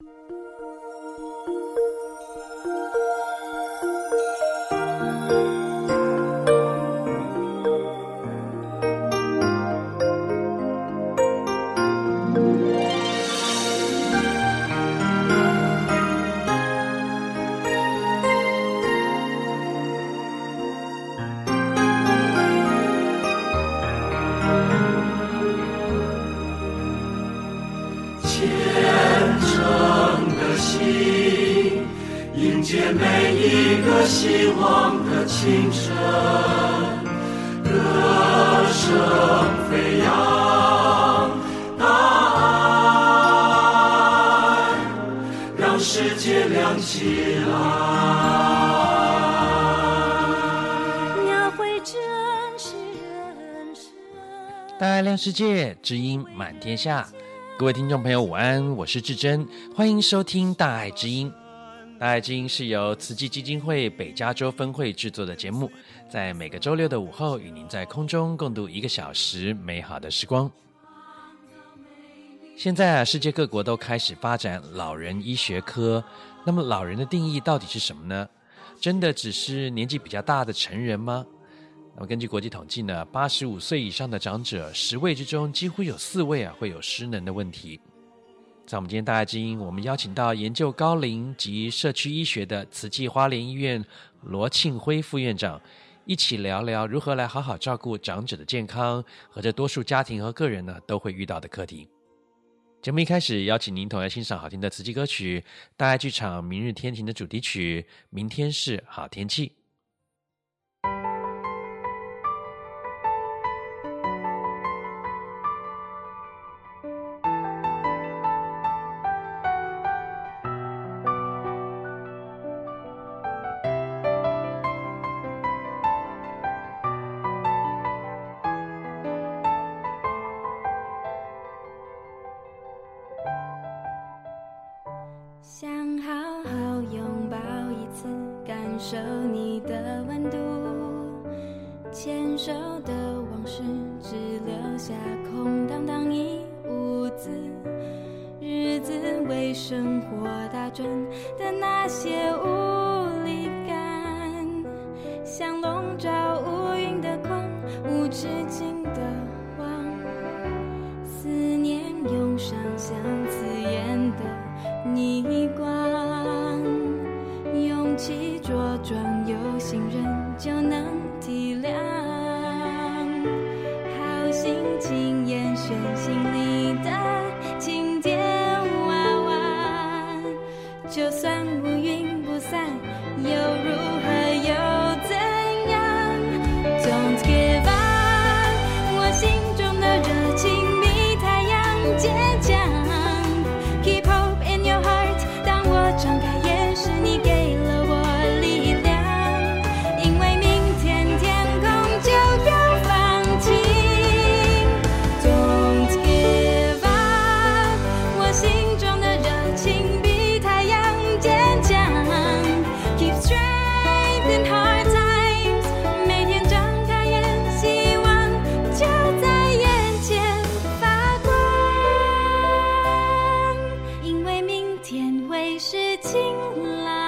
大天下。各位听众朋友，午安，我是志珍，欢迎收听《大爱之音》。《大爱之音》是由慈济基金会北加州分会制作的节目，在每个周六的午后，与您在空中共度一个小时美好的时光。现在啊，世界各国都开始发展老人医学科。那么，老人的定义到底是什么呢？真的只是年纪比较大的成人吗？那么根据国际统计呢，八十五岁以上的长者，十位之中几乎有四位啊会有失能的问题。在我们今天大爱知音，我们邀请到研究高龄及社区医学的慈济花莲医院罗庆辉副院长，一起聊聊如何来好好照顾长者的健康和这多数家庭和个人呢都会遇到的课题。节目一开始，邀请您同样欣赏好听的慈济歌曲，大爱剧场《明日天晴》的主题曲《明天是好天气》。生活打转的那些进来。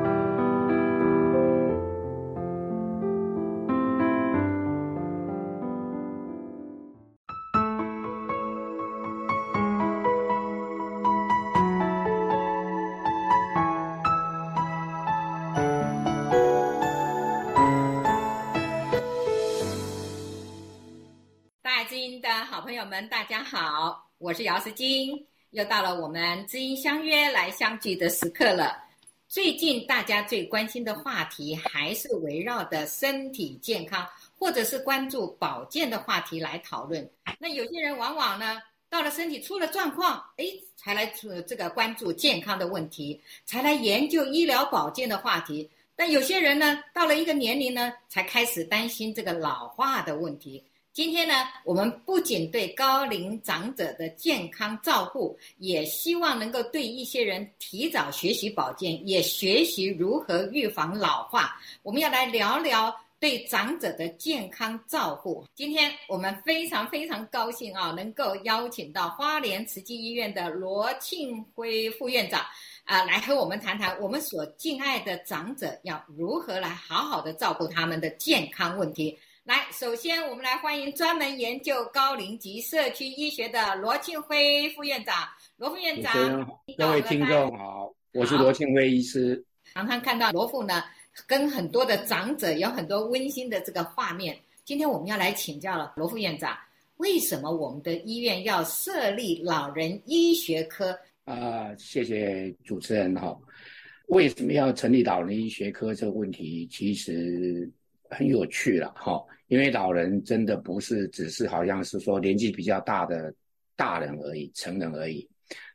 我是姚思金，又到了我们知音相约来相聚的时刻了。最近大家最关心的话题还是围绕的身体健康，或者是关注保健的话题来讨论。那有些人往往呢，到了身体出了状况，哎，才来这个关注健康的问题，才来研究医疗保健的话题。但有些人呢，到了一个年龄呢，才开始担心这个老化的问题。今天呢，我们不仅对高龄长者的健康照护，也希望能够对一些人提早学习保健，也学习如何预防老化。我们要来聊聊对长者的健康照护。今天我们非常非常高兴啊，能够邀请到花莲慈济医院的罗庆辉副院长啊，来和我们谈谈我们所敬爱的长者要如何来好好的照顾他们的健康问题。来，首先我们来欢迎专门研究高龄及社区医学的罗庆辉副院长。罗副院长，各位听众好，我是罗庆辉医师。常常看到罗副呢，跟很多的长者有很多温馨的这个画面。今天我们要来请教了罗副院长，为什么我们的医院要设立老人医学科？啊、呃，谢谢主持人哈。为什么要成立老人医学科这个问题，其实。很有趣了哈，因为老人真的不是只是好像是说年纪比较大的大人而已，成人而已，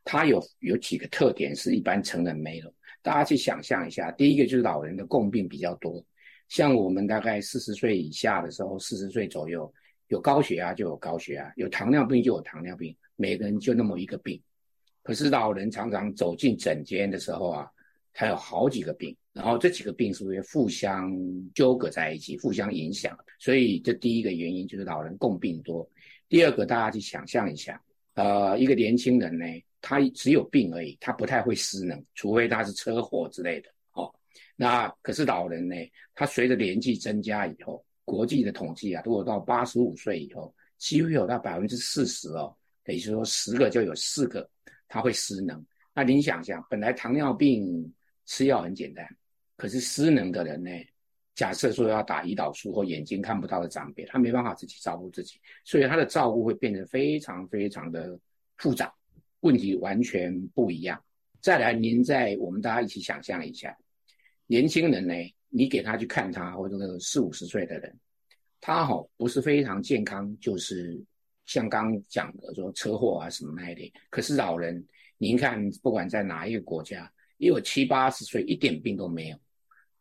他有有几个特点是一般成人没有。大家去想象一下，第一个就是老人的共病比较多，像我们大概四十岁以下的时候，四十岁左右有高血压就有高血压，有糖尿病就有糖尿病，每个人就那么一个病。可是老人常常走进诊间的时候啊，他有好几个病。然后这几个病是不是互相纠葛在一起，互相影响？所以这第一个原因就是老人共病多。第二个，大家去想象一下，呃，一个年轻人呢，他只有病而已，他不太会失能，除非他是车祸之类的。哦，那可是老人呢，他随着年纪增加以后，国际的统计啊，如果到八十五岁以后，几乎有到百分之四十哦，等于说十个就有四个他会失能。那您想想，本来糖尿病吃药很简单。可是失能的人呢？假设说要打胰岛素或眼睛看不到的长辈，他没办法自己照顾自己，所以他的照顾会变得非常非常的复杂，问题完全不一样。再来，您在我们大家一起想象一下，年轻人呢，你给他去看他，或者那个四五十岁的人，他吼不是非常健康，就是像刚讲的说车祸啊什么那一类。可是老人，您看不管在哪一个国家，也有七八十岁一点病都没有。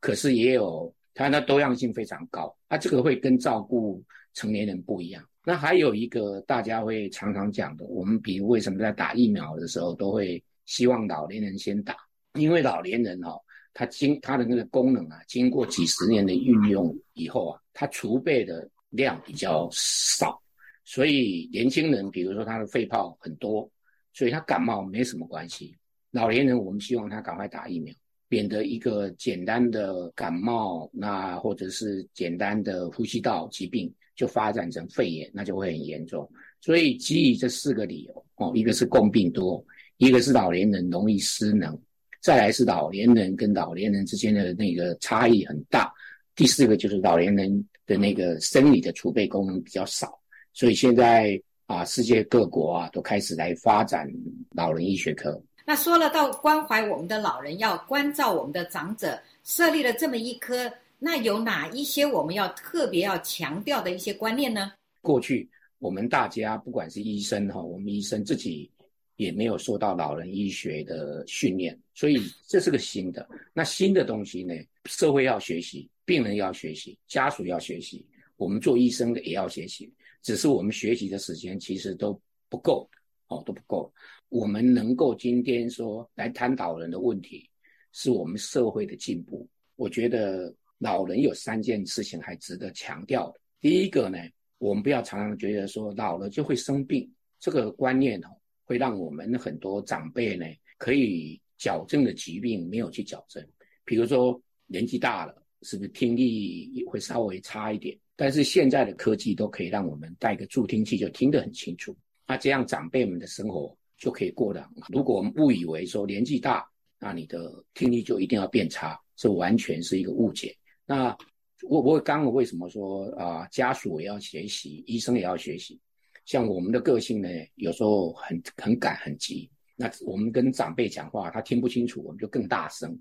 可是也有，它的多样性非常高，啊这个会跟照顾成年人不一样。那还有一个大家会常常讲的，我们比如为什么在打疫苗的时候都会希望老年人先打，因为老年人哦，他经他的那个功能啊，经过几十年的运用以后啊，他储备的量比较少，所以年轻人比如说他的肺泡很多，所以他感冒没什么关系。老年人我们希望他赶快打疫苗。免得一个简单的感冒，那或者是简单的呼吸道疾病就发展成肺炎，那就会很严重。所以基于这四个理由，哦，一个是共病多，一个是老年人容易失能，再来是老年人跟老年人之间的那个差异很大，第四个就是老年人的那个生理的储备功能比较少。所以现在啊，世界各国啊都开始来发展老人医学科。那说了到关怀我们的老人，要关照我们的长者，设立了这么一科，那有哪一些我们要特别要强调的一些观念呢？过去我们大家不管是医生哈，我们医生自己也没有受到老人医学的训练，所以这是个新的。那新的东西呢，社会要学习，病人要学习，家属要学习，我们做医生的也要学习，只是我们学习的时间其实都不够，哦，都不够。我们能够今天说来谈老人的问题，是我们社会的进步。我觉得老人有三件事情还值得强调的。第一个呢，我们不要常常觉得说老了就会生病，这个观念哦，会让我们很多长辈呢可以矫正的疾病没有去矫正。比如说年纪大了，是不是听力会稍微差一点？但是现在的科技都可以让我们戴个助听器就听得很清楚。那这样长辈们的生活就可以过得很好。如果我们误以为说年纪大，那你的听力就一定要变差，这完全是一个误解。那我我刚刚为什么说啊、家属也要学习，医生也要学习。像我们的个性呢，有时候很很赶很急，那我们跟长辈讲话，他听不清楚，我们就更大声。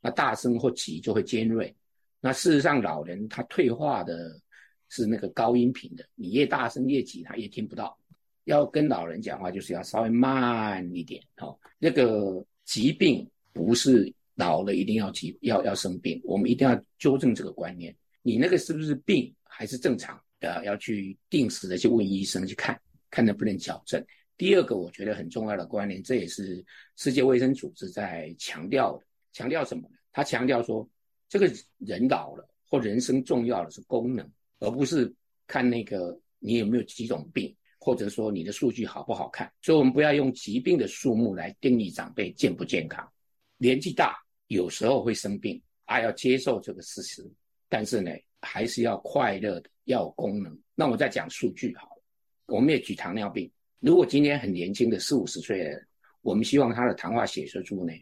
那大声或急就会尖锐。那事实上，老人他退化的是那个高音频的，你越大声越急，他越听不到。要跟老人讲话，就是要稍微慢一点哦。那个疾病不是老了一定要急，要要生病，我们一定要纠正这个观念。你那个是不是病还是正常？呃，要去定时的去问医生去看，看能不能矫正。第二个，我觉得很重要的观念，这也是世界卫生组织在强调的。强调什么呢？他强调说，这个人老了或人生重要的是功能，而不是看那个你有没有几种病，或者说你的数据好不好看。所以，我们不要用疾病的数目来定义长辈健不健康。年纪大有时候会生病，啊，要接受这个事实。但是呢，还是要快乐的，要有功能。那我再讲数据好了，我们也举糖尿病。如果今天很年轻的四五十岁的人，我们希望他的糖化血色素呢，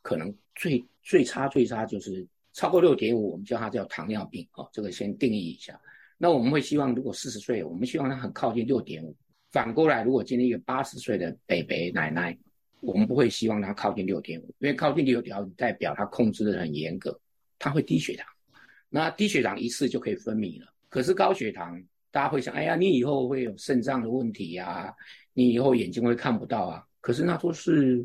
可能最最差最差就是超过六点五，我们叫它叫糖尿病哦，这个先定义一下。那我们会希望，如果四十岁，我们希望他很靠近六点五。反过来，如果今天一个八十岁的北北奶奶，我们不会希望她靠近六点五，因为靠近六点五代表她控制的很严格，她会低血糖。那低血糖一次就可以分离了。可是高血糖，大家会想，哎呀，你以后会有肾脏的问题呀、啊，你以后眼睛会看不到啊。可是那都是。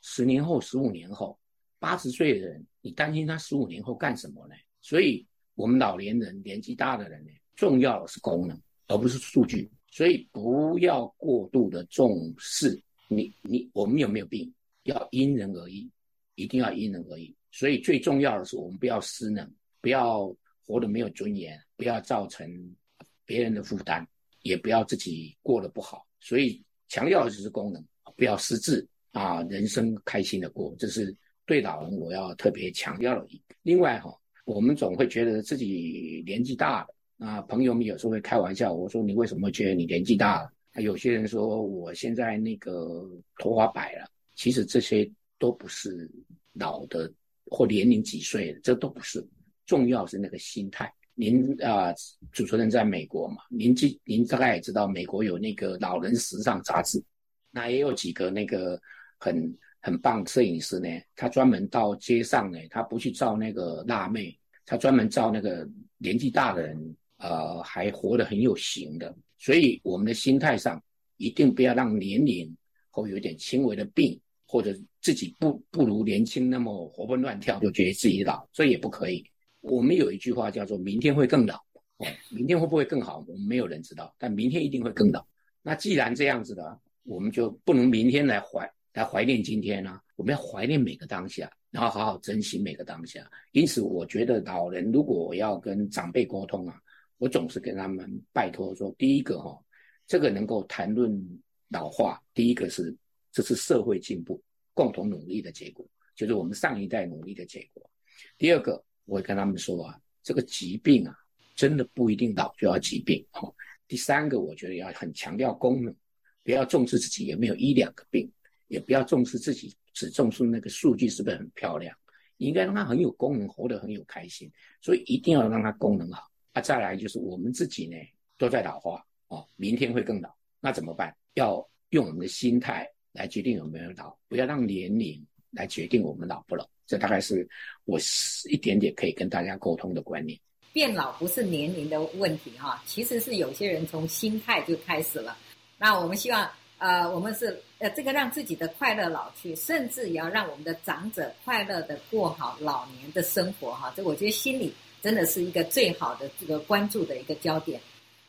十年后、十五年后，八十岁的人，你担心他十五年后干什么呢？所以，我们老年人、年纪大的人呢，重要的是功能，而不是数据。所以，不要过度的重视你、你我们有没有病，要因人而异，一定要因人而异。所以，最重要的是，我们不要失能，不要活得没有尊严，不要造成别人的负担，也不要自己过得不好。所以，强调的就是功能，不要失智。啊，人生开心的过，这是对老人我要特别强调的。另外哈，我们总会觉得自己年纪大了，啊，朋友们有时候会开玩笑，我说你为什么觉得你年纪大了？有些人说我现在那个头发白了，其实这些都不是老的或年龄几岁的，这都不是，重要是那个心态。您啊，主持人在美国嘛，您记您大概也知道，美国有那个老人时尚杂志，那也有几个那个。很很棒，摄影师呢，他专门到街上呢，他不去照那个辣妹，他专门照那个年纪大的人，呃，还活得很有型的。所以我们的心态上，一定不要让年龄或有点轻微的病，或者自己不不如年轻那么活蹦乱跳，就觉得自己老，这也不可以。我们有一句话叫做“明天会更老”，明天会不会更好，我们没有人知道，但明天一定会更老。那既然这样子的，我们就不能明天来怀。来怀念今天呢、啊？我们要怀念每个当下，然后好好珍惜每个当下。因此，我觉得老人如果要跟长辈沟通啊，我总是跟他们拜托说：第一个哈、哦，这个能够谈论老化，第一个是这是社会进步共同努力的结果，就是我们上一代努力的结果。第二个，我会跟他们说啊，这个疾病啊，真的不一定老就要疾病哈、哦。第三个，我觉得要很强调功能，不要重视自己有没有一两个病。也不要重视自己，只重视那个数据是不是很漂亮。应该让他很有功能，活得很有开心。所以一定要让他功能好。啊，再来就是我们自己呢，都在老化哦，明天会更老，那怎么办？要用我们的心态来决定有没有老，不要让年龄来决定我们老不老。这大概是我一点点可以跟大家沟通的观念。变老不是年龄的问题哈，其实是有些人从心态就开始了。那我们希望。呃，我们是呃，这个让自己的快乐老去，甚至也要让我们的长者快乐的过好老年的生活哈。这我觉得心里真的是一个最好的这个关注的一个焦点。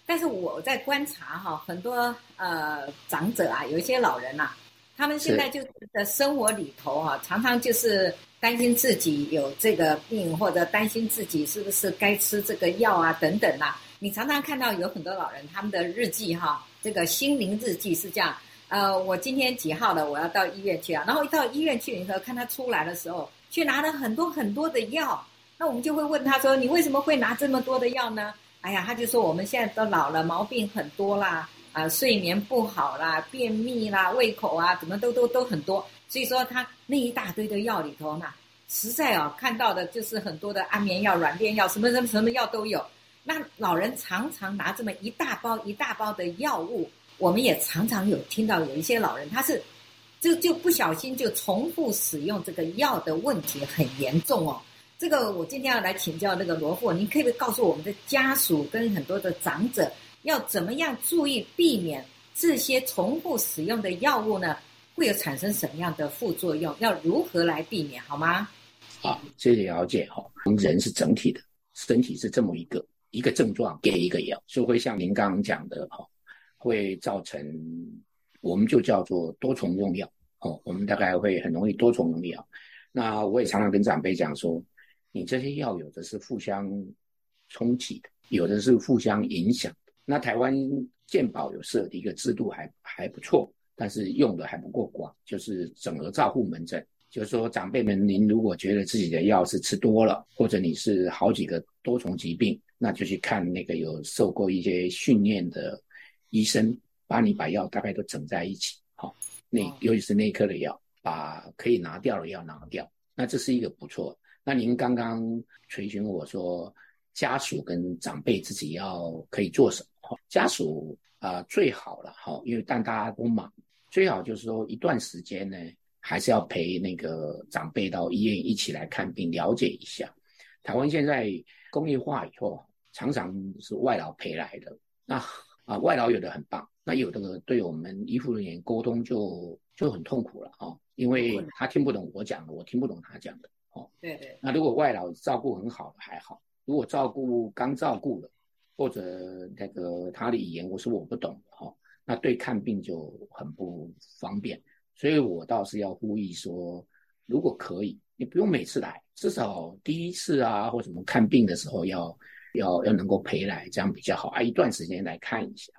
但是我在观察哈，很多呃长者啊，有一些老人呐、啊，他们现在就是在生活里头哈、啊，常常就是担心自己有这个病，或者担心自己是不是该吃这个药啊等等呐、啊。你常常看到有很多老人他们的日记哈、啊，这个心灵日记是这样，呃，我今天几号了，我要到医院去啊，然后一到医院去以后，看他出来的时候，去拿了很多很多的药，那我们就会问他说，你为什么会拿这么多的药呢？哎呀，他就说我们现在都老了，毛病很多啦，啊、睡眠不好啦，便秘啦，胃口啊，怎么都都都很多。所以说他那一大堆的药里头呢，实在啊，看到的就是很多的安眠药、软便药，什么什么什么药都有。那老人常常拿这么一大包一大包的药物，我们也常常有听到有一些老人他是就就不小心就重复使用这个药的问题很严重哦。这个我今天要来请教那个罗副，您可以不可以告诉我们的家属跟很多的长者，要怎么样注意避免这些重复使用的药物呢？会有产生什么样的副作用？要如何来避免？好吗？好，谢谢了解哈。人是整体的，身体是这么一个一个症状给一个药，就会像您刚刚讲的哈，会造成我们就叫做多重用药哦。我们大概会很容易多重用药。那我也常常跟长辈讲说。你这些药有的是互相冲击的，有的是互相影响的。那台湾健保有设的一个制度还还不错，但是用的还不够广，就是整合照护门诊。就是说，长辈们，您如果觉得自己的药是吃多了，或者你是好几个多重疾病，那就去看那个有受过一些训练的医生，把你把药大概都整在一起，好，那尤其是内科的药，把可以拿掉的药拿掉，那这是一个不错。那您刚刚垂询我说，家属跟长辈自己要可以做什么？家属啊、呃，最好了哈，因为但大家都忙，最好就是说一段时间呢，还是要陪那个长辈到医院一起来看病，了解一下。台湾现在工业化以后，常常是外劳陪来的。那啊、呃，外劳有的很棒，那有的对我们医护人员沟通就就很痛苦了啊，因为他听不懂我讲的，我听不懂他讲的。哦，对对。那如果外劳照顾很好还好，如果照顾刚照顾了，或者那个他的语言我是我不懂的哈，那对看病就很不方便。所以我倒是要呼吁说，如果可以，你不用每次来，至少第一次啊或什么看病的时候要要要能够陪来，这样比较好啊。一段时间来看一下。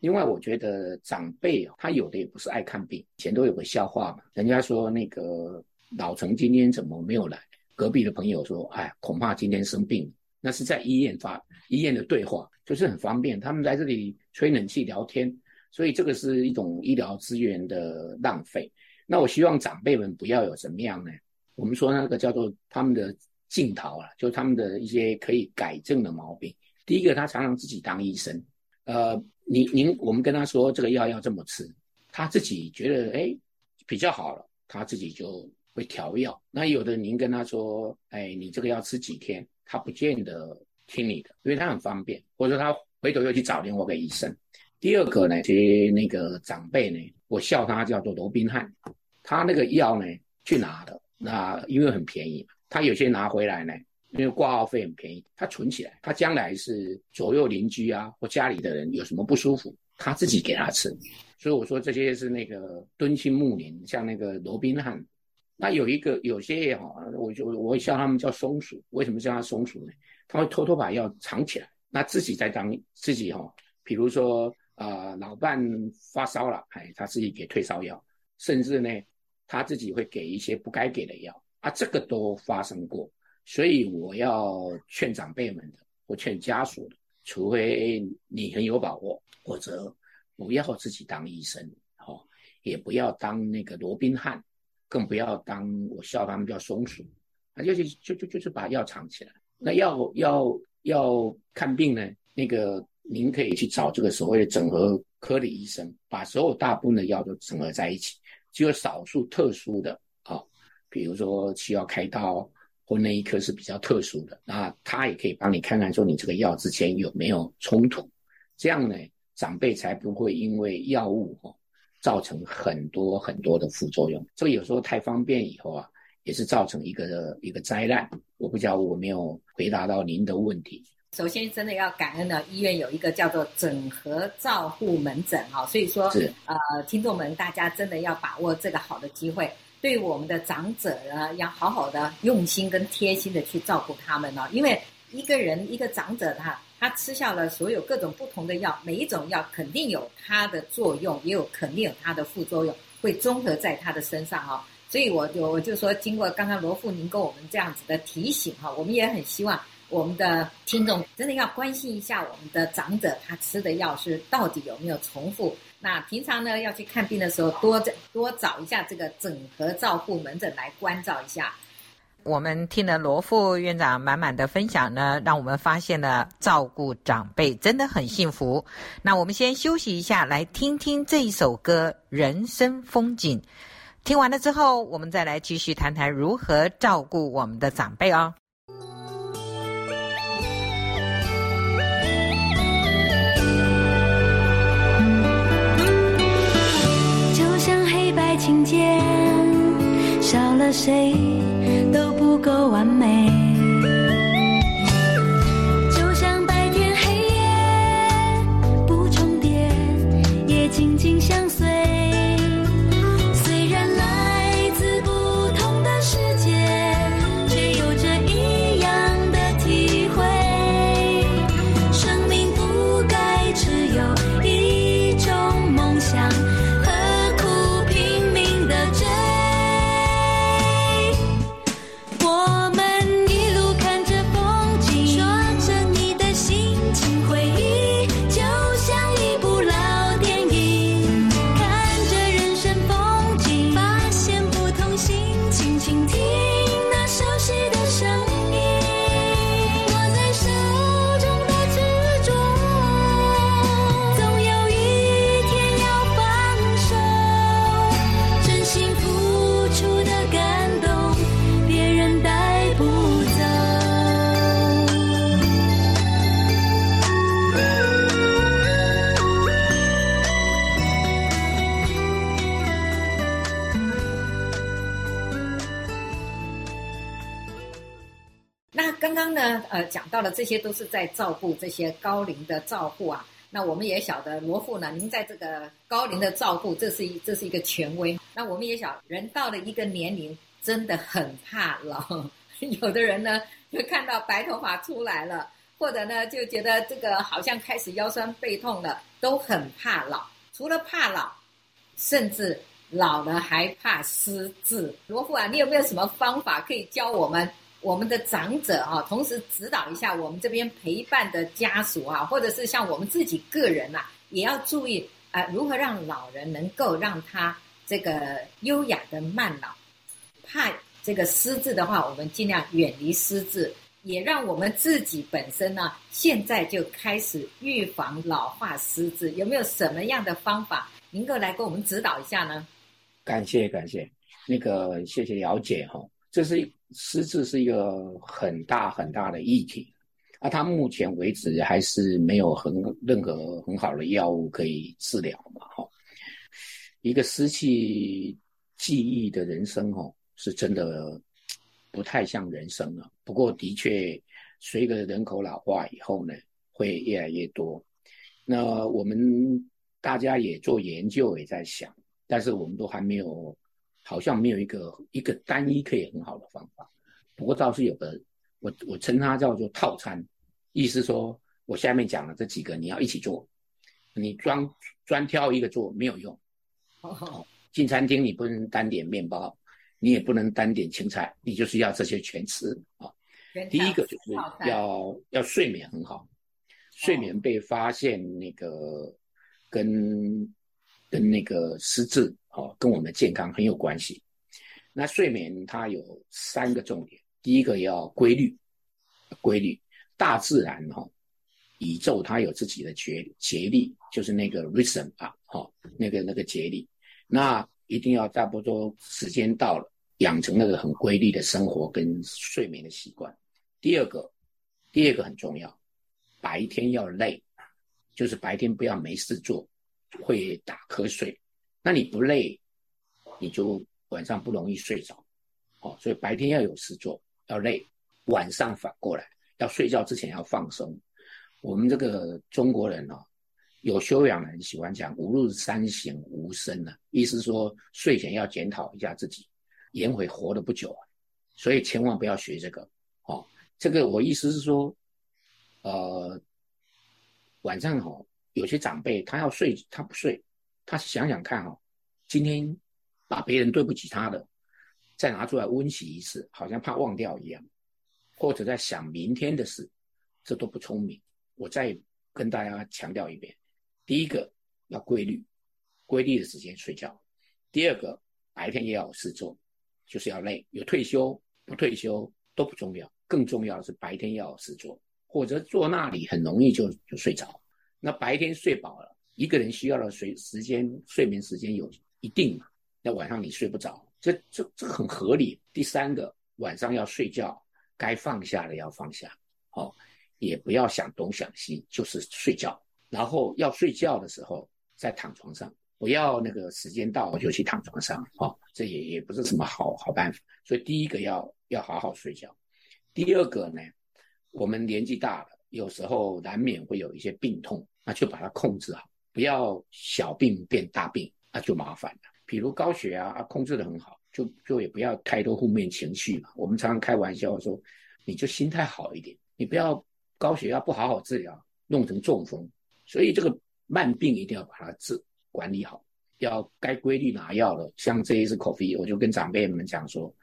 另外，我觉得长辈他有的也不是爱看病，以前都有个笑话嘛，人家说那个。老陈今天怎么没有来？隔壁的朋友说：“哎，恐怕今天生病了。”那是在医院发医院的对话，就是很方便。他们在这里吹冷气聊天，所以这个是一种医疗资源的浪费。那我希望长辈们不要有怎么样呢？我们说那个叫做他们的镜头啊，就他们的一些可以改正的毛病。第一个，他常常自己当医生。呃，您您我们跟他说这个药要这么吃，他自己觉得哎比较好了，他自己就。会调药，那有的您跟他说，哎，你这个要吃几天，他不见得听你的，因为他很方便，或者他回头又去找另外一个医生。第二个呢，其实那个长辈呢，我笑他叫做罗宾汉，他那个药呢去拿的，那因为很便宜嘛，他有些拿回来呢，因为挂号费很便宜，他存起来，他将来是左右邻居啊或家里的人有什么不舒服，他自己给他吃。所以我说这些是那个敦亲睦邻，像那个罗宾汉。那有一个有些哈，我就我会叫他们叫松鼠，为什么叫他松鼠呢？他会偷偷把药藏起来，那自己在当自己哈，比如说啊、老伴发烧了，哎，他自己给退烧药，甚至呢，他自己会给一些不该给的药啊，这个都发生过，所以我要劝长辈们的，我劝家属的，除非你很有把握，或者不要自己当医生，哈，也不要当那个罗宾汉。更不要当我笑他们叫松鼠，啊，就就就就就是把药藏起来。那要要要看病呢，那个您可以去找这个所谓的整合科的医生，把所有大部分的药都整合在一起。只有少数特殊的啊，比如说需要开刀或那一科是比较特殊的，那他也可以帮你看看说你这个药之前有没有冲突，这样呢，长辈才不会因为药物造成很多很多的副作用，这个有时候太方便以后啊，也是造成一个一个灾难。我不知道我没有回答到您的问题。首先，真的要感恩呢，医院有一个叫做整合照护门诊哈，所以说，是呃，听众们大家真的要把握这个好的机会，对我们的长者呢，要好好的用心跟贴心的去照顾他们哦，因为一个人一个长者他他吃下了所有各种不同的药，每一种药肯定有它的作用，也有肯定有它的副作用，会综合在他的身上哈，所以我就我就说，经过刚刚罗富您跟我们这样子的提醒哈，我们也很希望。我们的听众真的要关心一下我们的长者，他吃的药是到底有没有重复？那平常呢，要去看病的时候，多多找一下这个整合照护门诊来关照一下。我们听了罗副院长满满的分享呢，让我们发现了照顾长辈真的很幸福。那我们先休息一下，来听听这一首歌《人生风景》。听完了之后，我们再来继续谈谈如何照顾我们的长辈哦。情节少了谁不够完美，就像白天黑夜不重叠，也紧紧相这些都是在照顾这些高龄的照顾啊。那我们也晓得罗副呢，您在这个高龄的照顾，这是一这是一个权威。那我们也晓，人到了一个年龄，真的很怕老。有的人呢，就看到白头发出来了，或者呢，就觉得这个好像开始腰酸背痛了，都很怕老。除了怕老，甚至老了还怕失智。罗副啊，你有没有什么方法可以教我们？我们的长者啊，同时指导一下我们这边陪伴的家属啊，或者是像我们自己个人呐、啊，也要注意啊、如何让老人能够让他这个优雅的慢老。怕这个失智的话，我们尽量远离失智，也让我们自己本身呢，现在就开始预防老化失智。有没有什么样的方法，能够来给我们指导一下呢？感谢感谢，那个谢谢了解哈，这是。失智是一个很大很大的议题，啊，他目前为止还是没有很任何很好的药物可以治疗嘛，哈。一个失去记忆的人生，哈，是真的不太像人生了。不过，的确，随着人口老化以后呢，会越来越多。那我们大家也做研究，也在想，但是我们都还没有。好像没有一个一个单一可以很好的方法，不过倒是有个，我我称它叫做套餐，意思说我下面讲的这几个你要一起做，你专专挑一个做没有用。哦，进餐厅你不能单点面包，你也不能单点青菜，你就是要这些全吃。啊。第一个就是要要睡眠很好，睡眠被发现那个跟跟那个失智。哦，跟我们的健康很有关系。那睡眠它有三个重点，第一个要规律，规律。大自然哈、哦，宇宙它有自己的节节律，就是那个 rhythm 啊，哈、哦，那个那个节律。那一定要差不多时间到了，养成那个很规律的生活跟睡眠的习惯。第二个，第二个很重要，白天要累，就是白天不要没事做，会打瞌睡。那你不累，你就晚上不容易睡着。哦，所以白天要有事做，要累，晚上反过来要睡觉之前要放松。我们这个中国人哦，有修养的人喜欢讲“吾日三省吾身”呢，意思说睡前要检讨一下自己，颜回活得不久啊，所以千万不要学这个哦。这个我意思是说，呃，晚上哦，有些长辈他要睡，他不睡，他想想看哦，今天把别人对不起他的。再拿出来温习一次，好像怕忘掉一样，或者在想明天的事，这都不聪明。我再跟大家强调一遍：第一个要规律，规律的时间睡觉；第二个白天也要有事做，就是要累。有退休不退休都不重要，更重要的是白天要有事做，或者坐那里很容易就就睡着。那白天睡饱了，一个人需要的睡时间睡眠时间有一定嘛？那晚上你睡不着。这这这很合理。第三个，晚上要睡觉，该放下的要放下，哦，也不要想东想西，就是睡觉。然后要睡觉的时候再躺床上，不要那个时间到就去躺床上，哦，这也也不是什么好好办法。所以第一个要要好好睡觉。第二个呢，我们年纪大了，有时候难免会有一些病痛，那就把它控制好，不要小病变大病，那就麻烦了。比如高血压啊，控制得很好，就就也不要太多负面情绪嘛。我们常常开玩笑说，你就心态好一点，你不要高血压不好好治疗，弄成中风。所以这个慢病一定要把它治管理好，要该规律拿药了。像这一次 COVID，我就跟长辈们讲说，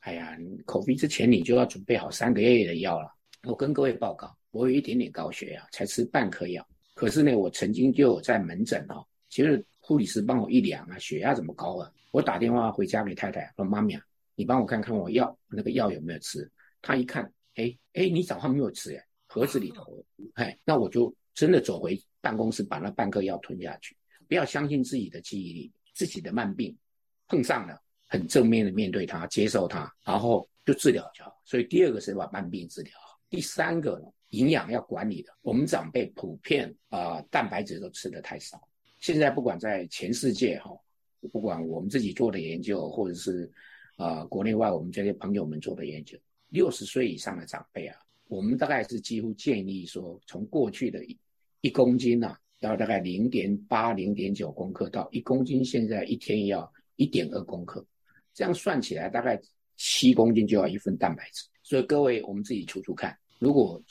哎呀，COVID 之前你就要准备好三个月的药了。我跟各位报告，我有一点点高血压，才吃半颗药。可是呢，我曾经就有在门诊哦，其实。护理师帮我一量啊，血压怎么高啊？我打电话回家给太太说：“妈咪啊，你帮我看看我药那个药有没有吃。”她一看，哎哎，你早上没有吃哎，盒子里头，哎，那我就真的走回办公室，把那半颗药吞下去。不要相信自己的记忆力，自己的慢病碰上了，很正面的面对它，接受它，然后就治疗就好。所以第二个是把慢病治疗好。第三个呢，营养要管理的。我们长辈普遍啊、蛋白质都吃得太少。现在不管在全世界哈，不管我们自己做的研究，或者是啊、国内外我们这些朋友们做的研究，六十岁以上的长辈啊，我们大概是几乎建议说，从过去的一公斤呐、啊，要大概零点八、零点九公克，到一公斤，现在一天要一点二公克，这样算起来大概七公斤就要一份蛋白质。所以各位，我们自己除除看，如果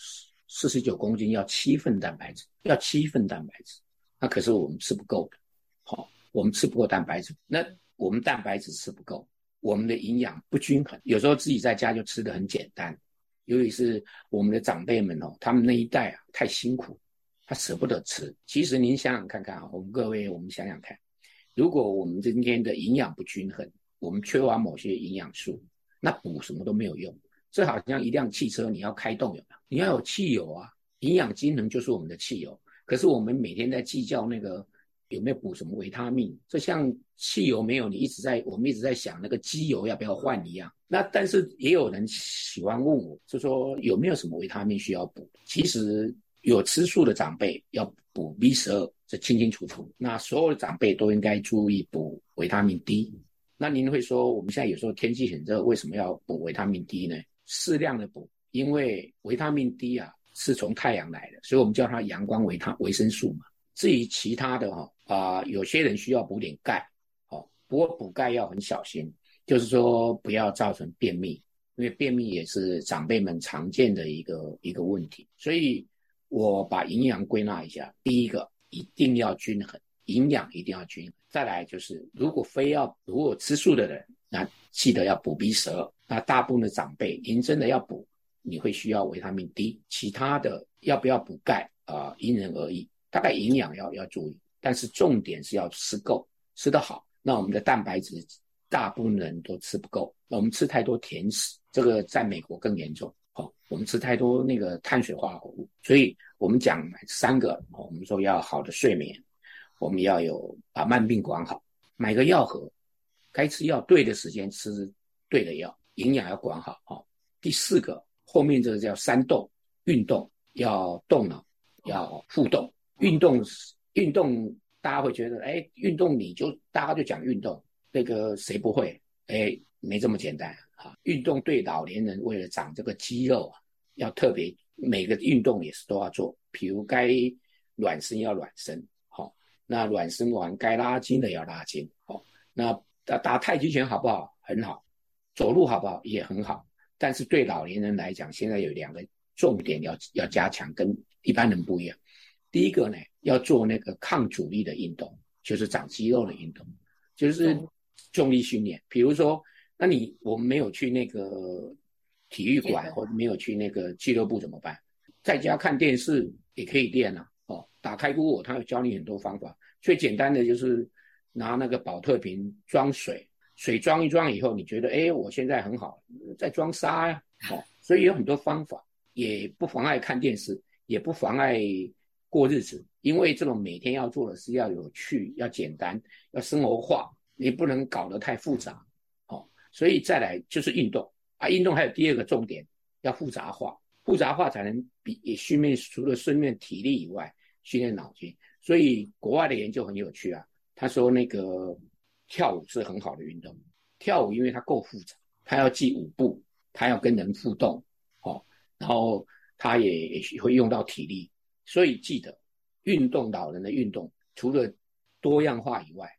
四十九公斤要七份蛋白质，要七份蛋白质。那可是我们吃不够的，好，我们吃不够蛋白质。那我们蛋白质吃不够，我们的营养不均衡。有时候自己在家就吃的很简单，尤其是我们的长辈们哦，他们那一代啊太辛苦，他舍不得吃。其实您想想看看啊，我们各位，我们想想看，如果我们今天的营养不均衡，我们缺乏某些营养素，那补什么都没有用。这好像一辆汽车，你要开动有没有？你要有汽油啊，营养机能就是我们的汽油。可是我们每天在计较那个有没有补什么维他命，就像汽油没有，你一直在我们一直在想那个机油要不要换一样。那但是也有人喜欢问我，就说有没有什么维他命需要补？其实有吃素的长辈要补 B 十二，这清清楚楚。那所有的长辈都应该注意补维他命 D。那您会说，我们现在有时候天气很热，为什么要补维他命 D 呢？适量的补，因为维他命 D 啊。是从太阳来的，所以我们叫它阳光维他维生素嘛。至于其他的哈啊，有些人需要补点钙，哦，不过补钙要很小心，就是说不要造成便秘，因为便秘也是长辈们常见的一个一个问题。所以我把营养归纳一下，第一个一定要均衡，营养一定要均衡。再来就是，如果非要如果吃素的人，那记得要补 B 十二。那大部分的长辈，您真的要补。你会需要维他命 D，其他的要不要补钙啊？因人而异。大概营养要要注意，但是重点是要吃够，吃得好。那我们的蛋白质大部分人都吃不够，那我们吃太多甜食，这个在美国更严重。好，我们吃太多那个碳水化合物，所以我们讲三个，我们说要好的睡眠，我们要有把慢病管好，买个药盒，该吃药对的时间吃对的药，营养要管好。好，第四个。后面这个叫三动，运动要动脑，要互动。运动运动，大家会觉得，哎，运动你就大家就讲运动，那个谁不会？哎，没这么简单啊。运动对老年人为了长这个肌肉啊，要特别每个运动也是都要做，比如该暖身要暖身，好，那暖身完该拉筋的要拉筋，好，那打打太极拳好不好？很好，走路好不好？也很好。但是对老年人来讲，现在有两个重点要要加强，跟一般人不一样。第一个呢，要做那个抗阻力的运动，就是长肌肉的运动，就是重力训练。比如说，那你我们没有去那个体育馆，或者没有去那个俱乐部怎么办？在家看电视也可以练啊。哦，打开 Google，它会教你很多方法。最简单的就是拿那个保特瓶装水。水装一装以后，你觉得哎，我现在很好，再装沙呀，哦，所以有很多方法，也不妨碍看电视，也不妨碍过日子，因为这种每天要做的事要有趣，要简单，要生活化，你不能搞得太复杂，哦，所以再来就是运动。啊，运动还有第二个重点，要复杂化，复杂化才能比训练除了训练体力以外，训练脑筋，所以国外的研究很有趣啊，他说那个。跳舞是很好的运动，跳舞因为它够复杂，它要记舞步，它要跟人互动，哦，然后它也也会用到体力，所以记得运动老人的运动除了多样化以外，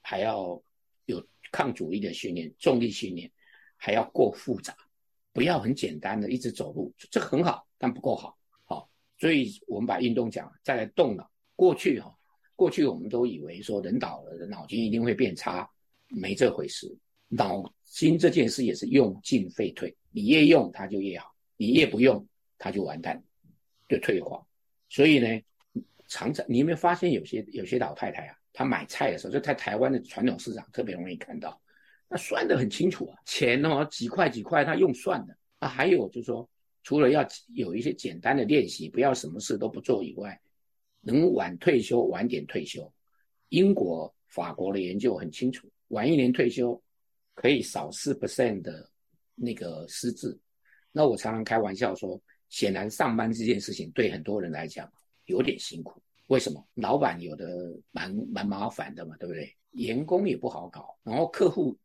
还要有抗阻力的训练、重力训练，还要过复杂，不要很简单的一直走路，这很好，但不够好，好，所以我们把运动讲再来动脑，过去哈。过去我们都以为说人倒了，脑筋一定会变差，没这回事。脑筋这件事也是用进废退，你越用它就越好，你越不用它就完蛋，就退化。所以呢，常常你有没有发现有些有些老太太啊，她买菜的时候，就在台湾的传统市场特别容易看到，那算得很清楚啊，钱哦几块几块，她用算的啊。还有就是说，除了要有一些简单的练习，不要什么事都不做以外。能晚退休，晚点退休。英国、法国的研究很清楚，晚一年退休可以少四 percent 的那个失智。那我常常开玩笑说，显然上班这件事情对很多人来讲有点辛苦。为什么？老板有的蛮蛮麻烦的嘛，对不对？员工也不好搞，然后客户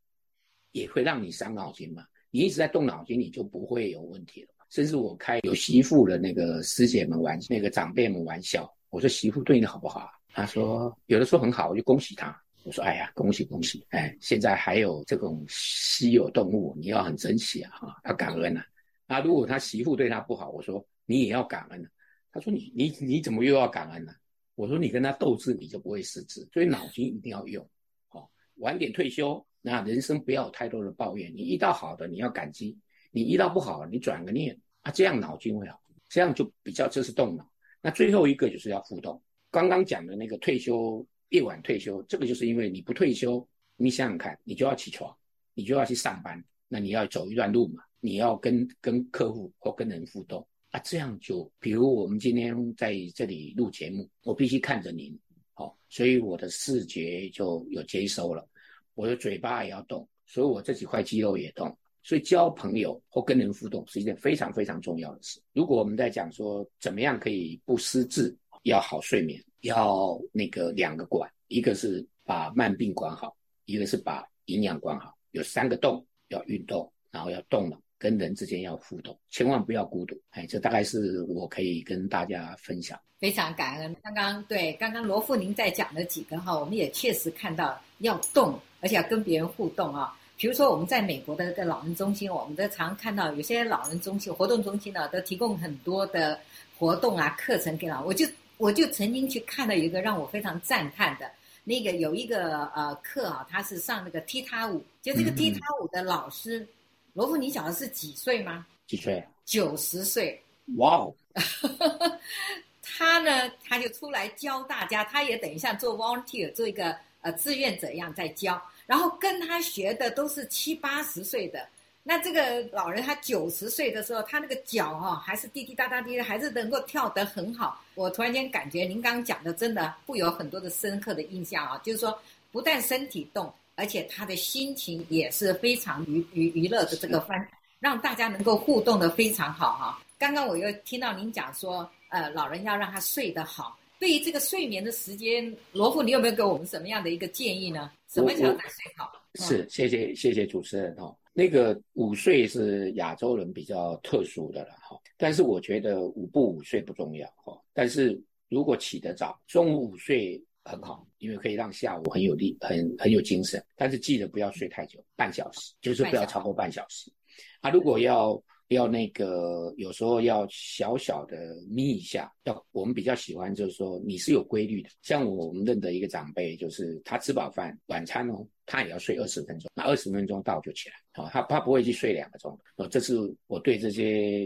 也会让你伤脑筋嘛。你一直在动脑筋，你就不会有问题了。甚至我开有媳妇的那个师姐们玩那个长辈们玩笑。我说媳妇对你好不好？他说有的时候很好，我就恭喜他。我说哎呀，恭喜恭喜！哎，现在还有这种稀有动物，你要很珍惜啊，哈，要感恩呐。那如果他媳妇对他不好，我说你也要感恩。他说你你你怎么又要感恩呢？我说你跟他斗智，你就不会失智。所以脑筋一定要用。好，晚点退休，那人生不要有太多的抱怨。你遇到好的，你要感激；你遇到不好，你转个念啊，这样脑筋会好，这样就比较就是动脑。那最后一个就是要互动。刚刚讲的那个退休夜晚退休，这个就是因为你不退休，你想想看，你就要起床，你就要去上班，那你要走一段路嘛，你要跟跟客户或跟人互动啊，这样就，比如我们今天在这里录节目，我必须看着您，好，所以我的视觉就有接收了，我的嘴巴也要动，所以我这几块肌肉也动。所以交朋友或跟人互动是一件非常非常重要的事。如果我们在讲说怎么样可以不失智，要好睡眠，要那个两个管，一个是把慢病管好，一个是把营养管好。有三个动，要运动，然后要动脑，跟人之间要互动，千万不要孤独。哎，这大概是我可以跟大家分享。非常感恩。刚刚对，刚刚罗富您在讲的几个哈，我们也确实看到要动，而且要跟别人互动啊。比如说，我们在美国的这个老人中心，我们都常看到有些老人中心、活动中心呢，都提供很多的活动啊、课程给老。我就我就曾经去看到一个让我非常赞叹的，那个有一个呃课啊，他是上那个踢踏舞，就这个踢踏舞的老师，罗富，你晓得是几岁吗？几岁？九十岁。哇哦！他呢，他就出来教大家，他也等于像做 volunteer，做一个呃志愿者一样在教。然后跟他学的都是七八十岁的，那这个老人他九十岁的时候，他那个脚哈、哦、还是滴滴答答滴，还是能够跳得很好。我突然间感觉您刚刚讲的真的会有很多的深刻的印象啊，就是说不但身体动，而且他的心情也是非常娱娱娱乐的这个方，让大家能够互动得非常好哈。刚刚我又听到您讲说，呃，老人要让他睡得好。对于这个睡眠的时间，罗父，你有没有给我们什么样的一个建议呢？什么叫睡好？是，谢谢谢谢主持人哈。那个午睡是亚洲人比较特殊的了哈，但是我觉得午不午睡不重要哈，但是如果起得早，中午午睡很好，因为可以让下午很有力、很很有精神。但是记得不要睡太久，半小时，就是不要超过半小时。啊，如果要。要那个，有时候要小小的眯一下。要我们比较喜欢，就是说你是有规律的。像我们认得一个长辈，就是他吃饱饭晚餐哦，他也要睡二十分钟，那二十分钟到就起来。好，他他不会去睡两个钟。哦，这是我对这些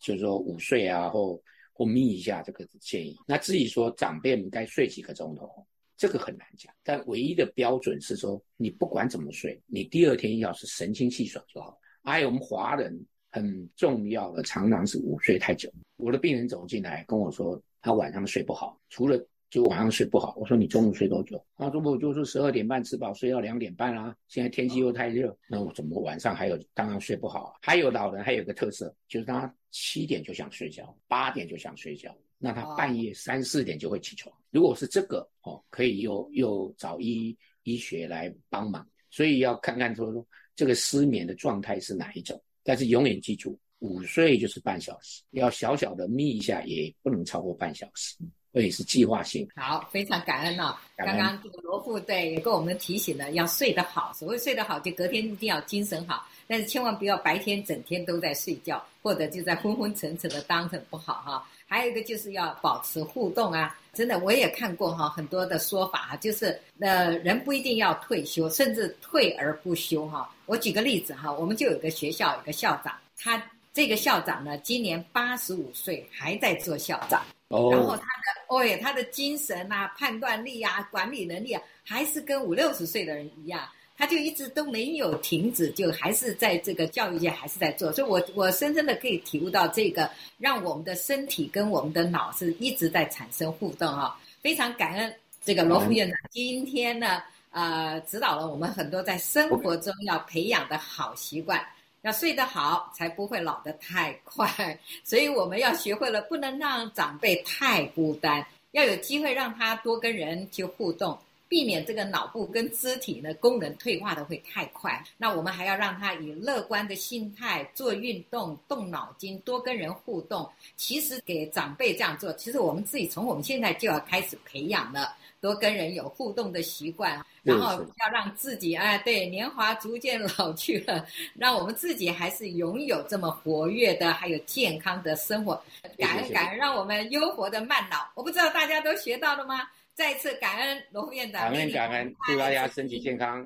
就是说午睡啊，或或眯一下这个建议。那至于说长辈们该睡几个钟头，这个很难讲。但唯一的标准是说，你不管怎么睡，你第二天要是神清气爽就好。还有我们华人。很重要的，常常是午睡太久。我的病人走进来跟我说，他晚上睡不好，除了就晚上睡不好。我说你中午睡多久？他说我就是十二点半吃饱，睡到两点半啊。现在天气又太热，那我怎么晚上还有当然睡不好啊？还有老人还有个特色，就是他七点就想睡觉，八点就想睡觉，那他半夜三四点就会起床。如果是这个哦，可以又又找医医学来帮忙，所以要看看说说这个失眠的状态是哪一种。但是永远记住，午睡就是半小时，要小小的眯一下，也不能超过半小时，所以是计划性。好，非常感恩哦。感恩。刚刚这个罗副对也跟我们提醒了，要睡得好。所谓睡得好，就隔天一定要精神好，但是千万不要白天整天都在睡觉，或者就在昏昏沉沉的，当成不好哈。还有一个就是要保持互动啊，真的我也看过哈，很多的说法哈，就是呃人不一定要退休，甚至退而不休哈。我举个例子哈，我们就有个学校有个校长，他这个校长呢今年八十五岁还在做校长，哦，然后他的哦，他的精神啊、判断力啊、管理能力啊，还是跟五六十岁的人一样。他就一直都没有停止，就还是在这个教育界还是在做，所以我我深深的可以体悟到这个，让我们的身体跟我们的脑是一直在产生互动啊。非常感恩这个罗副院长今天呢，呃，指导了我们很多在生活中要培养的好习惯，要睡得好才不会老得太快，所以我们要学会了不能让长辈太孤单，要有机会让他多跟人去互动。避免这个脑部跟肢体呢功能退化的会太快，那我们还要让他以乐观的心态做运动，动脑筋，多跟人互动。其实给长辈这样做，其实我们自己从我们现在就要开始培养了，多跟人有互动的习惯，然后要让自己啊，对，年华逐渐老去了，让我们自己还是拥有这么活跃的，还有健康的生活。感恩感恩，让我们悠活的慢老。我不知道大家都学到了吗？再次感恩罗副院长，感恩感恩，祝大家身体健康。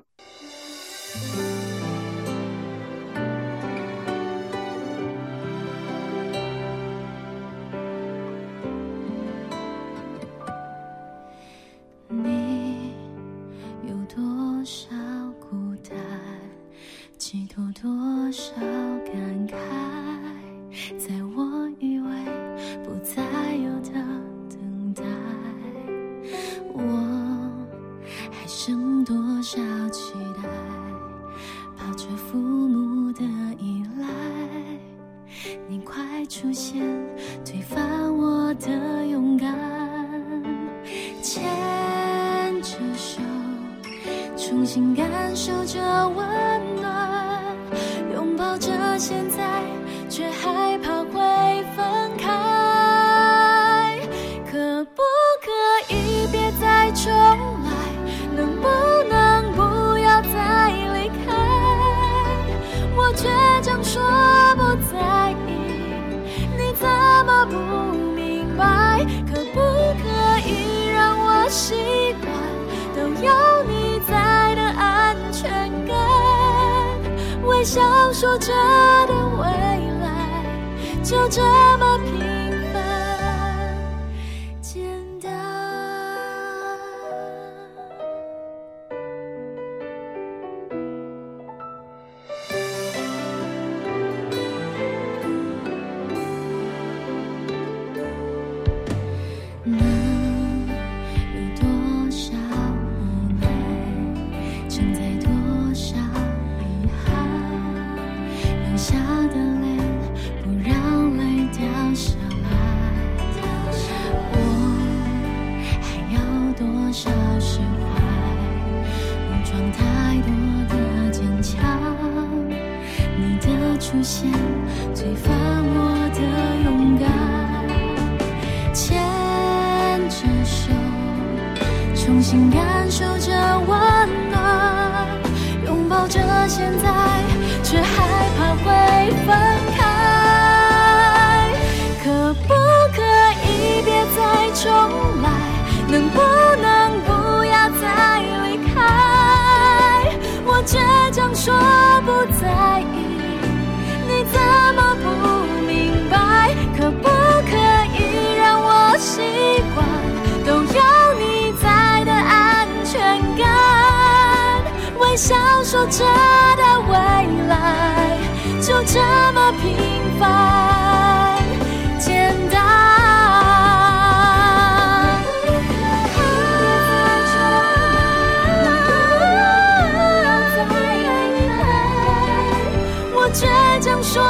多少这享受着的未来就这么平凡简单。我倔强说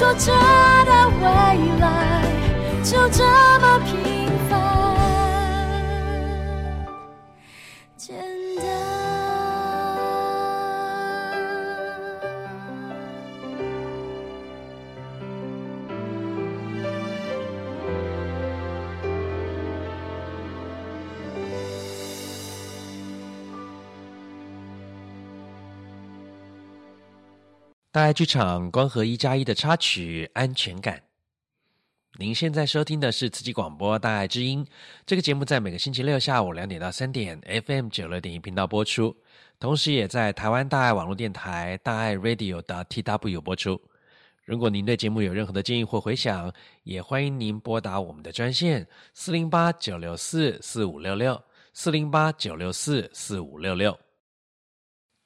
说着的未来就这么平大爱剧场光和一加一的插曲《安全感》。您现在收听的是慈济广播《大爱之音》这个节目，在每个星期六下午两点到三点，FM 九六点一频道播出，同时也在台湾大爱网络电台大爱 Radio 的 TW 播出。如果您对节目有任何的建议或回响，也欢迎您拨打我们的专线四零八九六四四五六六四零八九六四四五六六。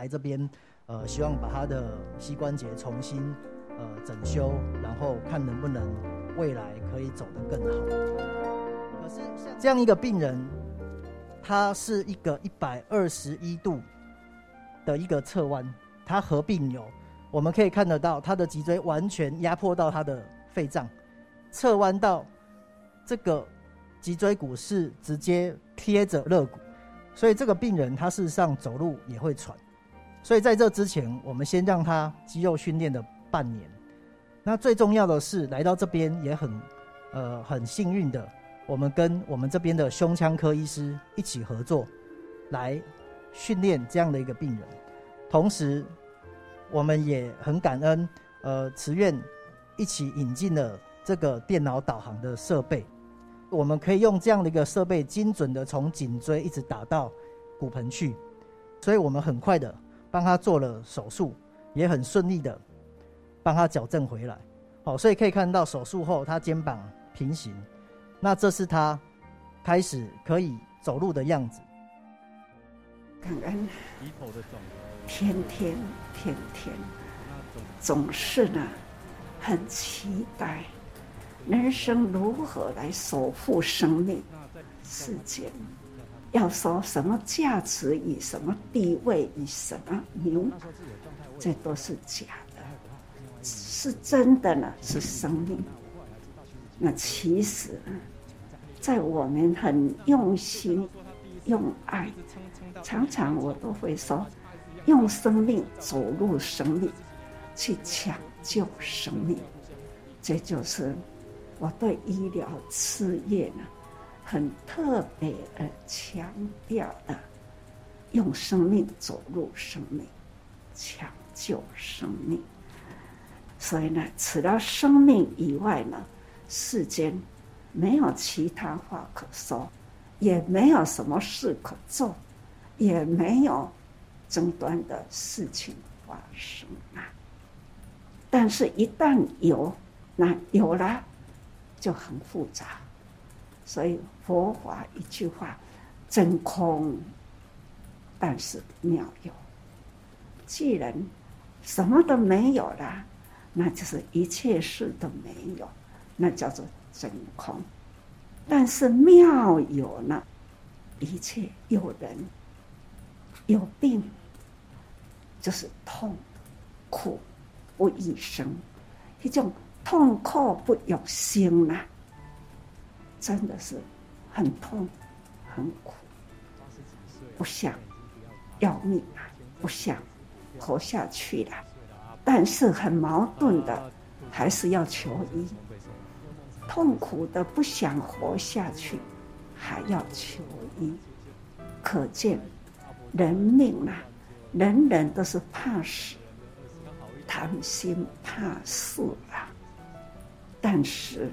来这边，呃，希望把他的膝关节重新呃整修，然后看能不能未来可以走得更好。可是像这样一个病人，他是一个一百二十一度的一个侧弯，他合并有，我们可以看得到他的脊椎完全压迫到他的肺脏，侧弯到这个脊椎骨是直接贴着肋骨，所以这个病人他事实上走路也会喘。所以在这之前，我们先让他肌肉训练了半年。那最重要的是，来到这边也很，呃，很幸运的，我们跟我们这边的胸腔科医师一起合作，来训练这样的一个病人。同时，我们也很感恩，呃，慈院一起引进了这个电脑导航的设备，我们可以用这样的一个设备，精准的从颈椎一直打到骨盆去，所以我们很快的。帮他做了手术，也很顺利的帮他矫正回来。好，所以可以看到手术后他肩膀平行，那这是他开始可以走路的样子。感恩，天天天天，总是呢很期待人生如何来守护生命世间。要说什么价值与什么地位与什么名，这都是假的，是真的呢，是生命。那其实，在我们很用心、用爱，常常我都会说，用生命走入生命，去抢救生命。这就是我对医疗事业呢。很特别的强调的，用生命走入生命，抢救生命。所以呢，除了生命以外呢，世间没有其他话可说，也没有什么事可做，也没有争端的事情发生啊。但是，一旦有，那有了就很复杂。所以佛法一句话：真空，但是妙有。既然什么都没有了，那就是一切事都没有，那叫做真空。但是妙有呢，一切有人有病，就是痛苦不一生，一种痛苦不欲心呐。真的是很痛，很苦，不想要命啊，不想活下去了，但是很矛盾的，还是要求医。痛苦的不想活下去，还要求医，可见人命啊，人人都是怕死，贪心怕死啊，但是。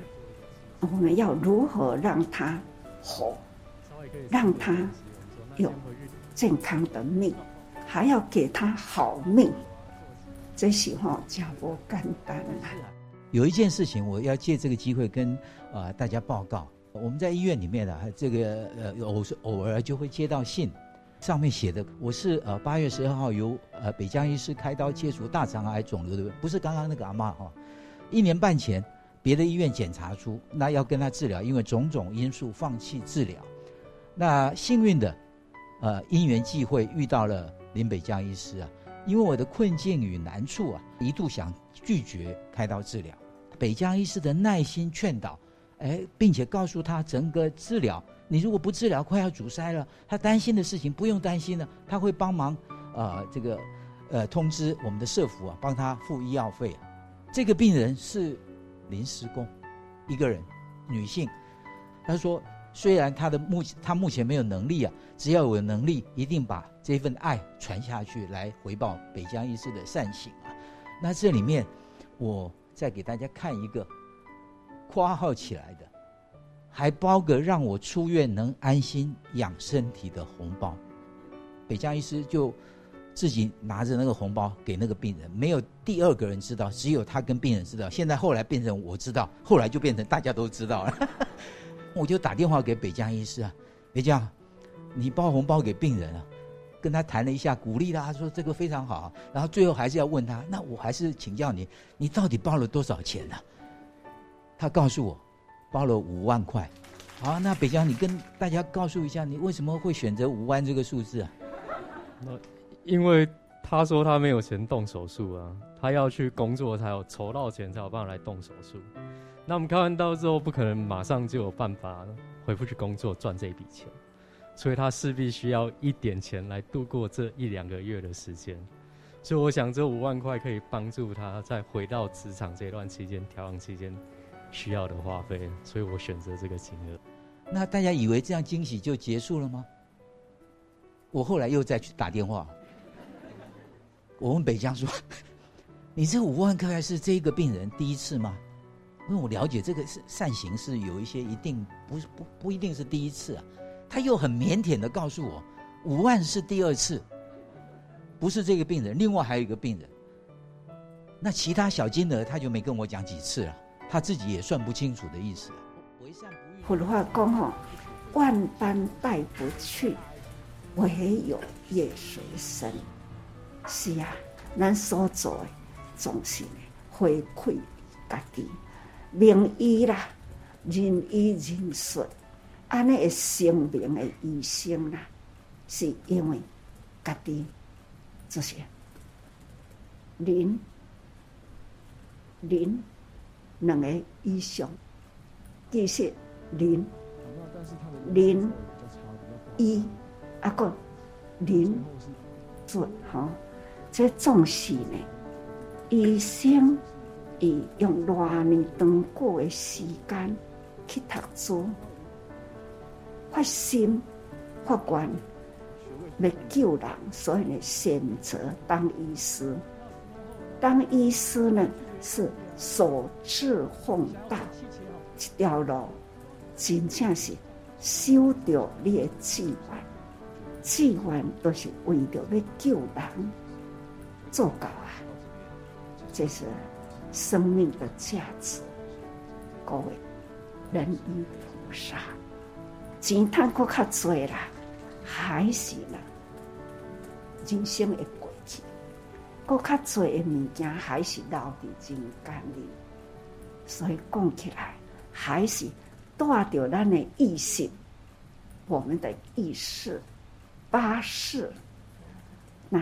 我们要如何让他活，让他有健康的命，还要给他好命，这些话讲不简单啊。有一件事情，我要借这个机会跟啊、呃、大家报告。我们在医院里面呢，这个呃偶偶尔就会接到信，上面写的我是呃八月十二号由呃北江医师开刀切除大肠癌肿瘤的，不是刚刚那个阿妈哈，一年半前。别的医院检查出，那要跟他治疗，因为种种因素放弃治疗。那幸运的，呃，因缘际会遇到了林北江医师啊。因为我的困境与难处啊，一度想拒绝开刀治疗。北江医师的耐心劝导，哎，并且告诉他整个治疗，你如果不治疗，快要阻塞了。他担心的事情不用担心了，他会帮忙，呃，这个，呃，通知我们的社福啊，帮他付医药费。这个病人是。临时工，一个人，女性。她说：“虽然她的目她目前没有能力啊，只要有能力，一定把这份爱传下去，来回报北江医师的善行啊。”那这里面，我再给大家看一个括号起来的，还包个让我出院能安心养身体的红包。北江医师就。自己拿着那个红包给那个病人，没有第二个人知道，只有他跟病人知道。现在后来变成我知道，后来就变成大家都知道了。我就打电话给北江医师啊，北江，你包红包给病人啊，跟他谈了一下，鼓励他说这个非常好。然后最后还是要问他，那我还是请教你，你到底包了多少钱呢？他告诉我，包了五万块。好，那北江，你跟大家告诉一下，你为什么会选择五万这个数字啊？那因为他说他没有钱动手术啊，他要去工作才有筹到钱才有办法来动手术。那我们开完刀之后，不可能马上就有办法回复去工作赚这一笔钱，所以他势必需要一点钱来度过这一两个月的时间。所以我想这五万块可以帮助他在回到职场这段期间调养期间需要的花费，所以我选择这个金额。那大家以为这样惊喜就结束了吗？我后来又再去打电话。我问北江说：“ 你这五万块是这个病人第一次吗？因为我了解这个是善行是有一些一定不是不不一定是第一次啊。”他又很腼腆的告诉我：“五万是第二次，不是这个病人，另外还有一个病人。那其他小金额他就没跟我讲几次了，他自己也算不清楚的意思。”佛话讲吼，万般带不去，唯有业随身。是啊，咱所做的总是回馈家己，名医啦，仁医仁术，安尼会生命的医生啦，是因为家己这些仁仁两个医生，其实仁仁医啊个仁术哈。这总是呢，医生以用偌年长久的时间去读书，发心发愿要救人，所以呢选择当医师。当医师呢是守志奉道，这条路真正是守着你的志愿，志愿都是为着要救人做到啊！这是生命的价值。各位，人与菩萨，钱赚阁较多啦，还是呢？人生的轨迹，过较多的物件，还是留伫人间里。所以讲起来，还是带着咱的意识，我们的意识，八识。那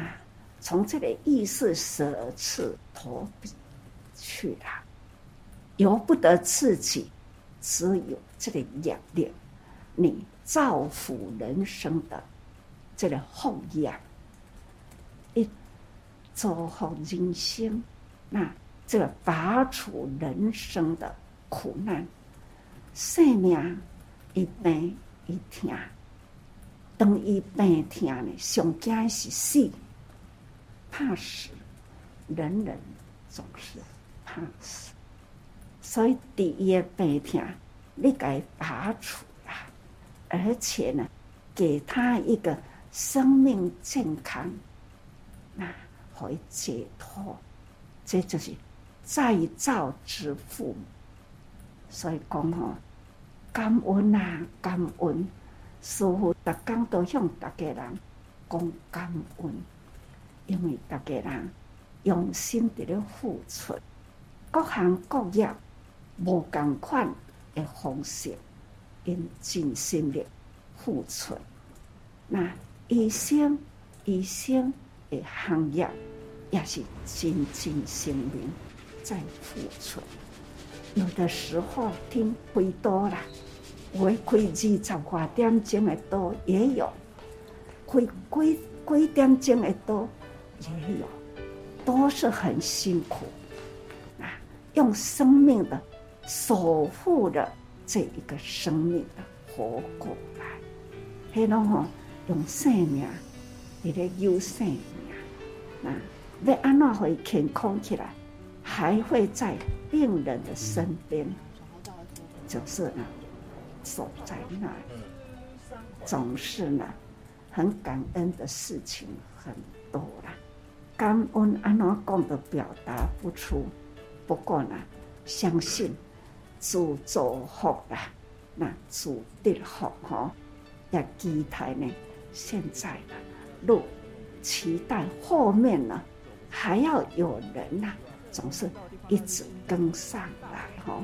从这个意识舍次投笔去了，由不得自己，只有这个两念，你造福人生的这个弘扬。一走好人生，那这个拔除人生的苦难，生命一病一痛，当一病痛呢，上惊是死，怕死，人人总是怕死，所以第一个病痛，你该拔除了，而且呢，给他一个生命健康。那可以解脱，这就是再造之父。所以讲哦，感恩啊，感恩！师傅逐工都向大家人讲感恩，因为大家人用心伫咧付出，各行各业无共款的方式，因尽心力付出。那医生医生。的行业也是尽尽心灵在付出，有的时候听开多了，会开二十多点钟的多也有，开几几点钟的多也有，都是很辛苦啊！用生命的守护着这一个生命的活过来，黑龙吼用生命你的优胜。啊，要安怎会健康起来，还会在病人的身边，就是呢，守在那里，总是呢，很感恩的事情很多啦。感恩安怎讲都表达不出，不过呢，相信主祝福啦，那主的福哈，也期待呢，现在的路。期待后面呢，还要有人呐、啊，总是一直跟上来哈。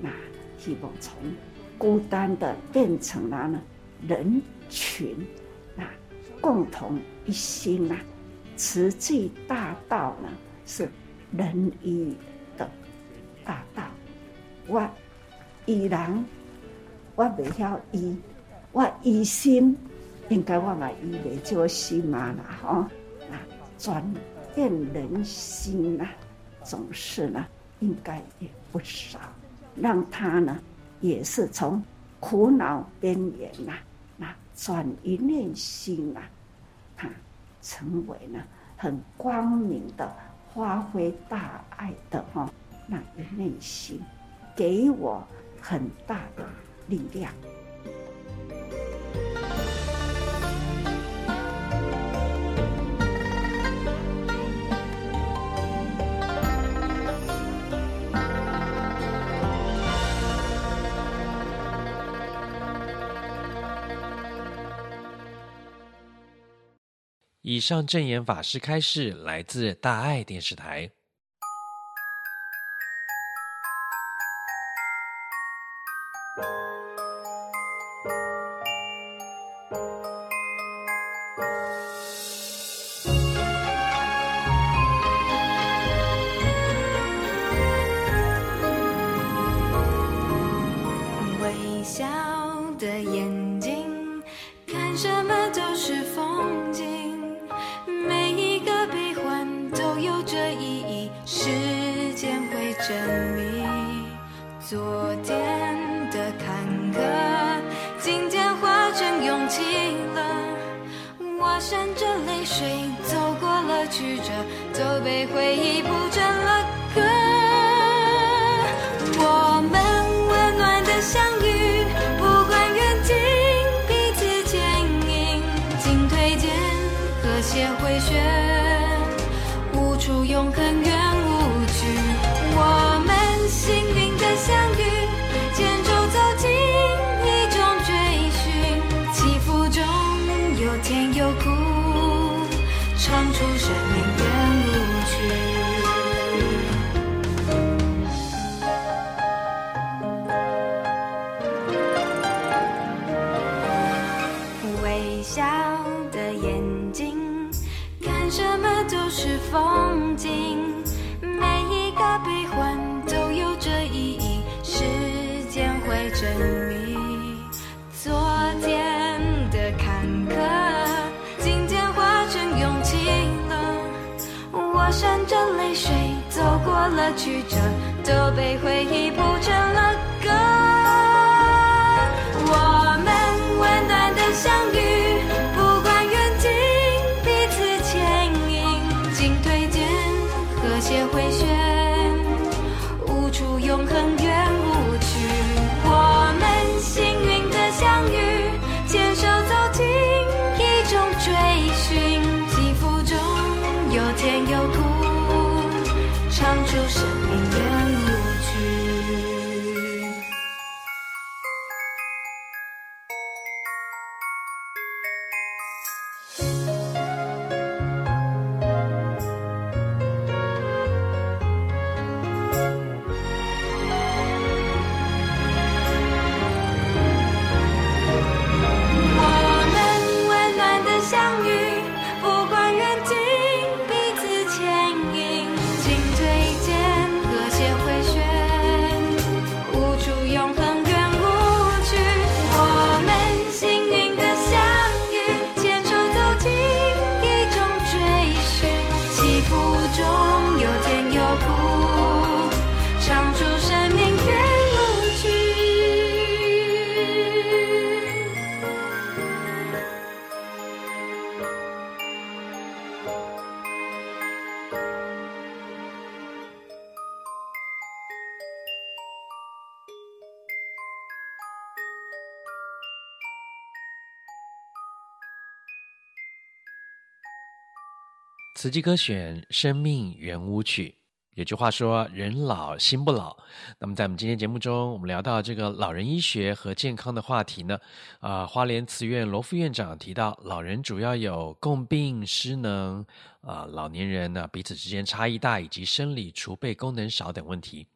那希望从孤单的变成了呢人群，那共同一心呐，慈济大道呢是仁义的大道。我义人，我未晓医，我义心。应该我嘛以为就心嘛啦，吼，啊，转变人心呐，总是呢，应该也不少，让他呢，也是从苦恼边缘呐，那转一念心啊，成为呢很光明的，发挥大爱的哈，那个内心，给我很大的力量。以上证言法师开示来自大爱电视台。了曲折，都被回忆铺成了慈济歌选《生命圆舞曲》，有句话说“人老心不老”。那么，在我们今天节目中，我们聊到这个老人医学和健康的话题呢，啊、花莲慈院罗副院长提到，老人主要有共病失能，啊、老年人呢彼此之间差异大，以及生理储备功能少等问题。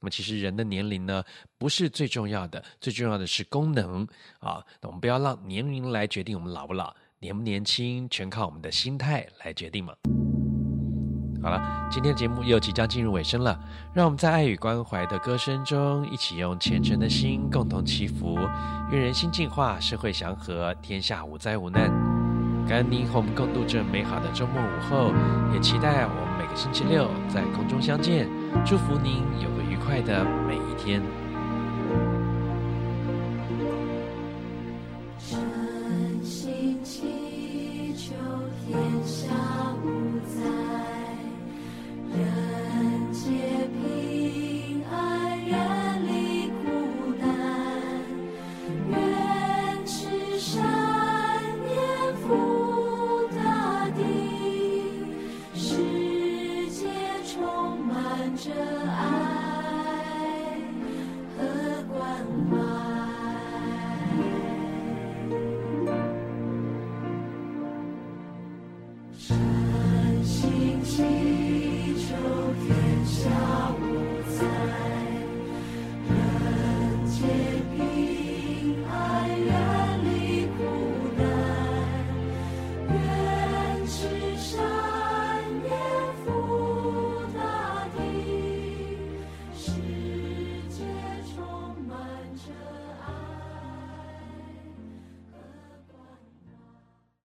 那么，其实人的年龄呢不是最重要的，最重要的是功能啊。我们不要让年龄来决定我们老不老。年不年轻，全靠我们的心态来决定嘛。好了，今天的节目又即将进入尾声了，让我们在爱与关怀的歌声中，一起用虔诚的心共同祈福，愿人心净化，社会祥和，天下无灾无难。感恩您和我们共度这美好的周末午后，也期待我们每个星期六在空中相见。祝福您有个愉快的每一天。